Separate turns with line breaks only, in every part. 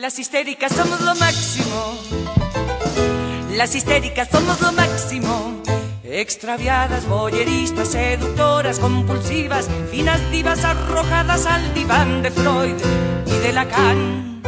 Las histéricas somos lo máximo. Las histéricas somos lo máximo. Extraviadas, boyeristas, seductoras, compulsivas, finas divas arrojadas al diván de Freud y de Lacan.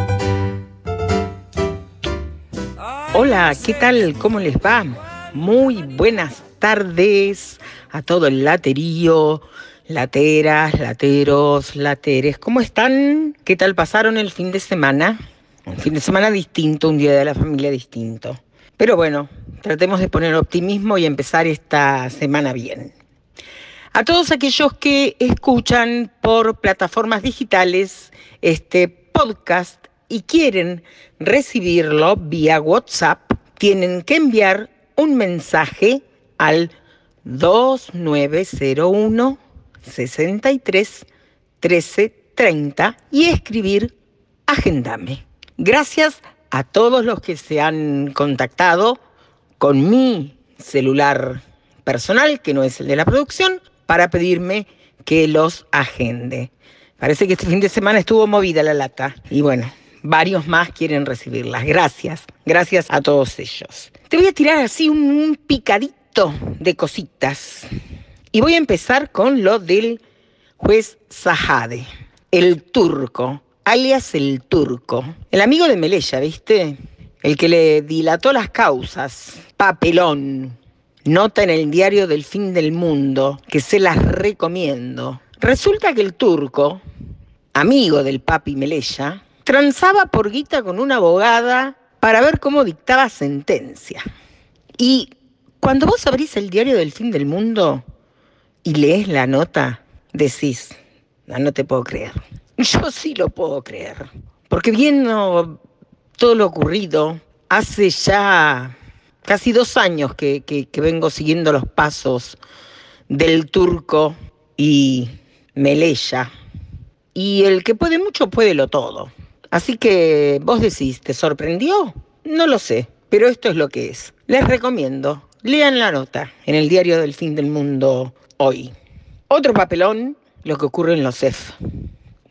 Hola, ¿qué tal? ¿Cómo les va? Muy buenas tardes a todo el laterío, lateras, lateros, lateres. ¿Cómo están? ¿Qué tal pasaron el fin de semana? Un fin de semana distinto, un día de la familia distinto. Pero bueno, tratemos de poner optimismo y empezar esta semana bien. A todos aquellos que escuchan por plataformas digitales este podcast y quieren recibirlo vía WhatsApp, tienen que enviar un mensaje al 2901 63 13 30 y escribir Agendame. Gracias a todos los que se han contactado con mi celular personal, que no es el de la producción, para pedirme que los agende. Parece que este fin de semana estuvo movida la lata y bueno, varios más quieren recibirlas. Gracias, gracias a todos ellos. Te voy a tirar así un picadito de cositas y voy a empezar con lo del juez Zahade, el turco alias el turco. El amigo de Melella, ¿viste? El que le dilató las causas. Papelón. Nota en el diario del fin del mundo, que se las recomiendo. Resulta que el turco, amigo del papi Melella, transaba por guita con una abogada para ver cómo dictaba sentencia. Y cuando vos abrís el diario del fin del mundo y lees la nota, decís, no, no te puedo creer. Yo sí lo puedo creer, porque viendo todo lo ocurrido, hace ya casi dos años que, vengo siguiendo los pasos del turco y Meleya. Y el que puede mucho puede lo todo. Así que vos decís, ¿te sorprendió? No lo sé, pero esto es lo que es. Les recomiendo, lean la nota en el diario del fin del mundo hoy. Otro papelón, lo que ocurre en los CEF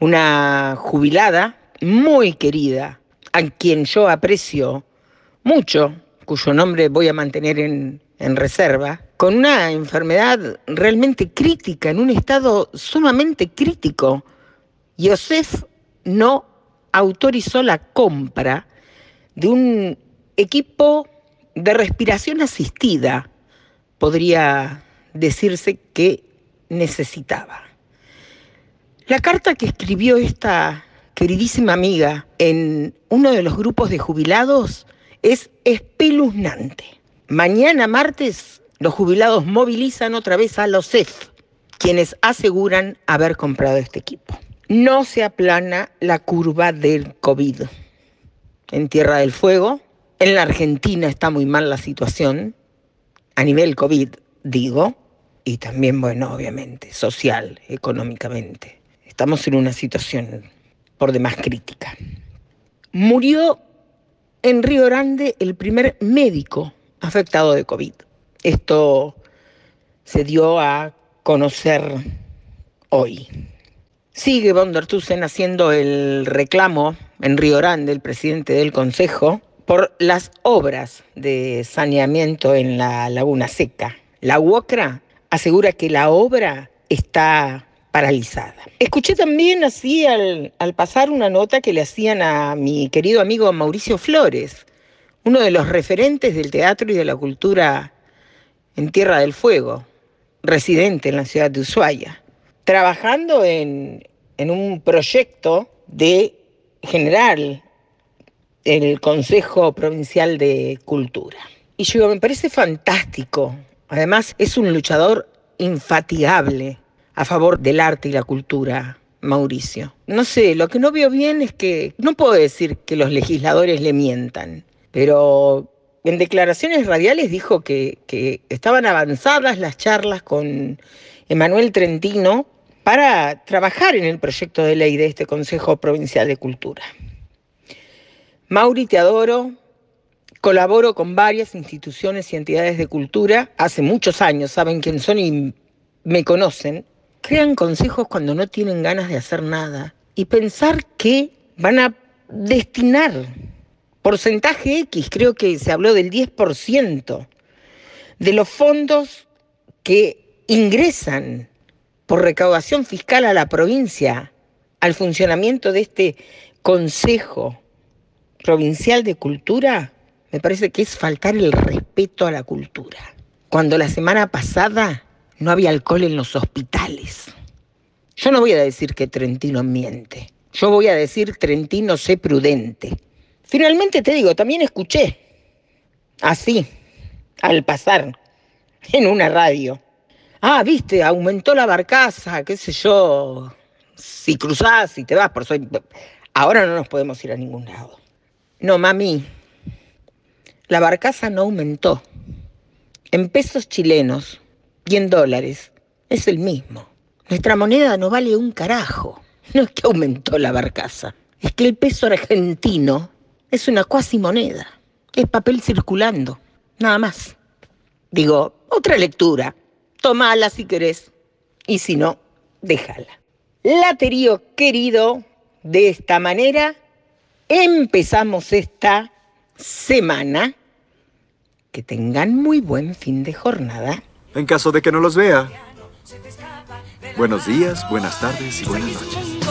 una jubilada muy querida, a quien yo aprecio mucho, cuyo nombre voy a mantener en, reserva, con una enfermedad realmente crítica, en un estado sumamente crítico. Yosef no autorizó la compra de un equipo de respiración asistida, podría decirse que necesitaba. La carta que escribió esta queridísima amiga en uno de los grupos de jubilados es espeluznante. Mañana martes los jubilados movilizan otra vez a los CEF, quienes aseguran haber comprado este equipo. No se aplana la curva del COVID. En Tierra del Fuego, en la Argentina está muy mal la situación, a nivel COVID, digo, y también, bueno, obviamente, social, económicamente. Estamos en una situación por demás crítica. Murió en Río Grande el primer médico afectado de COVID. Esto se dio a conocer hoy. Sigue von der haciendo el reclamo en Río Grande, el presidente del Consejo, por las obras de saneamiento en la Laguna Seca. La UOCRA asegura que la obra está paralizada. Escuché también así al, pasar una nota que le hacían a mi querido amigo Mauricio Flores, uno de los referentes del teatro y de la cultura en Tierra del Fuego, residente en la ciudad de Ushuaia, trabajando en, en un proyecto de general el Consejo Provincial de Cultura. Y yo me parece fantástico. Además, es un luchador infatigable a favor del arte y la cultura, Mauricio. No sé, lo que no veo bien es que no puedo decir que los legisladores le mientan, pero en declaraciones radiales dijo que, que estaban avanzadas las charlas con Emanuel Trentino para trabajar en el proyecto de ley de este Consejo Provincial de Cultura. Mauri, te adoro. Colaboro con varias instituciones y entidades de cultura hace muchos años, saben quién son y me conocen crean consejos cuando no tienen ganas de hacer nada y pensar que van a destinar porcentaje X, creo que se habló del 10%, de los fondos que ingresan por recaudación fiscal a la provincia al funcionamiento de este Consejo Provincial de Cultura, me parece que es faltar el respeto a la cultura. Cuando la semana pasada no había alcohol en los hospitales. Yo no voy a decir que Trentino miente. Yo voy a decir Trentino sé prudente. Finalmente te digo, también escuché, así, al pasar, en una radio. Ah, viste, aumentó la barcaza, qué sé yo. Si cruzás, si te vas, por soy... Ahora no nos podemos ir a ningún lado. No, mami, la barcaza no aumentó. En pesos chilenos y en dólares es el mismo. Nuestra moneda no vale un carajo. No es que aumentó la barcaza, es que el peso argentino es una cuasi moneda. Es papel circulando, nada más. Digo, otra lectura. Tomala si querés. Y si no, déjala. Laterío querido, de esta manera empezamos esta semana. Que tengan muy buen fin de jornada.
En caso de que no los vea. Buenos días, buenas tardes y buenas noches.